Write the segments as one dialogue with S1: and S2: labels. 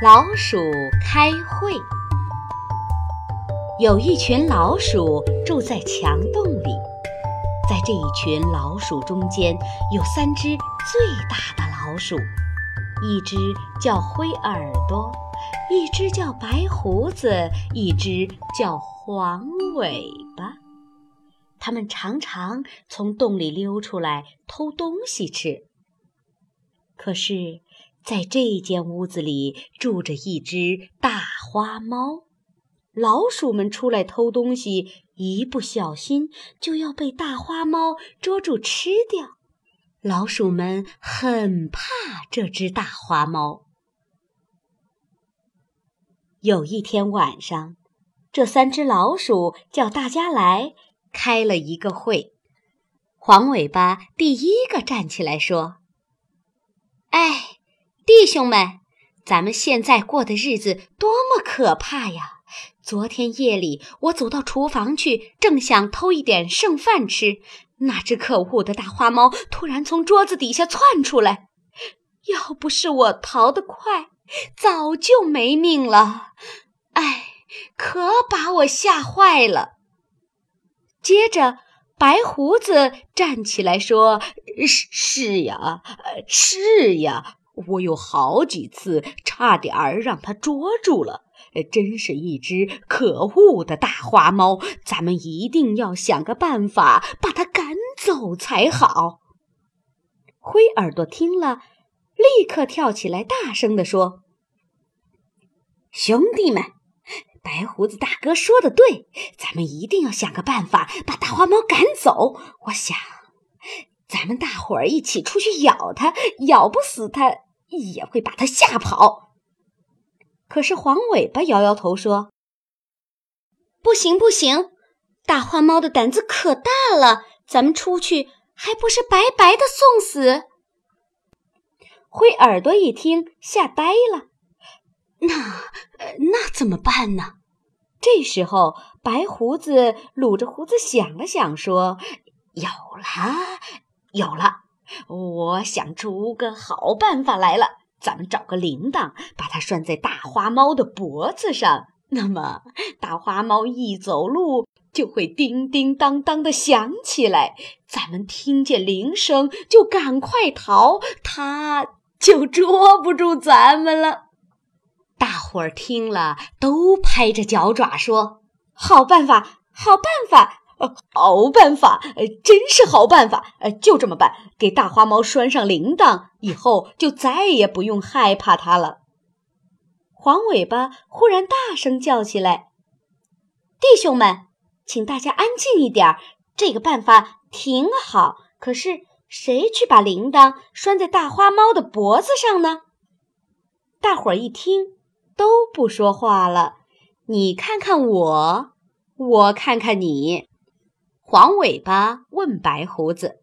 S1: 老鼠开会。有一群老鼠住在墙洞里，在这一群老鼠中间有三只最大的老鼠，一只叫灰耳朵，一只叫白胡子，一只叫黄尾巴。它们常常从洞里溜出来偷东西吃。可是。在这间屋子里住着一只大花猫，老鼠们出来偷东西，一不小心就要被大花猫捉住吃掉。老鼠们很怕这只大花猫。有一天晚上，这三只老鼠叫大家来开了一个会。黄尾巴第一个站起来说：“哎。”弟兄们，咱们现在过的日子多么可怕呀！昨天夜里，我走到厨房去，正想偷一点剩饭吃，那只可恶的大花猫突然从桌子底下窜出来。要不是我逃得快，早就没命了。哎，可把我吓坏了。接着，白胡子站起来说：“是是呀，是呀。”我有好几次差点儿让它捉住了，真是一只可恶的大花猫！咱们一定要想个办法把它赶走才好。灰耳朵听了，立刻跳起来，大声地说：“兄弟们，白胡子大哥说的对，咱们一定要想个办法把大花猫赶走。我想，咱们大伙儿一起出去咬它，咬不死它。”也会把它吓跑。可是黄尾巴摇摇头说：“不行，不行！大花猫的胆子可大了，咱们出去还不是白白的送死？”灰耳朵一听，吓呆了。那那怎么办呢？这时候，白胡子撸着胡子想了想，说：“有了，有了！”我想出个好办法来了，咱们找个铃铛，把它拴在大花猫的脖子上。那么，大花猫一走路就会叮叮当当的响起来。咱们听见铃声就赶快逃，它就捉不住咱们了。大伙儿听了都拍着脚爪说：“好办法，好办法！” 好办法，呃，真是好办法，呃，就这么办，给大花猫拴上铃铛，以后就再也不用害怕它了。黄尾巴忽然大声叫起来：“弟兄们，请大家安静一点，这个办法挺好。可是谁去把铃铛拴在大花猫的脖子上呢？”大伙儿一听，都不说话了。你看看我，我看看你。黄尾巴问白胡子：“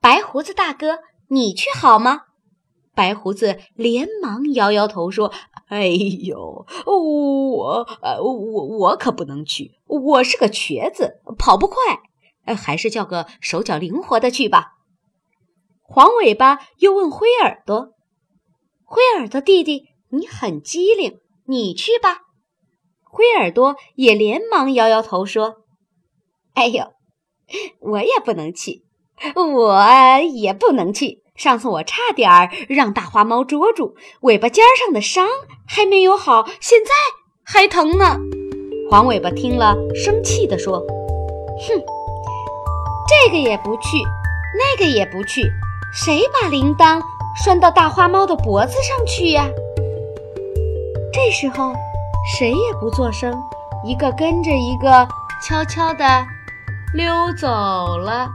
S1: 白胡子大哥，你去好吗？”白胡子连忙摇摇头说：“哎呦，我……我我可不能去，我是个瘸子，跑不快。还是叫个手脚灵活的去吧。”黄尾巴又问灰耳朵：“灰耳朵弟弟，你很机灵，你去吧。”灰耳朵也连忙摇摇头说：“哎呦。” 我也不能去，我也不能去。上次我差点儿让大花猫捉住，尾巴尖上的伤还没有好，现在还疼呢。黄尾巴听了，生气地说：“哼，这个也不去，那个也不去，谁把铃铛拴到大花猫的脖子上去呀？”这时候，谁也不作声，一个跟着一个，悄悄地。溜走了。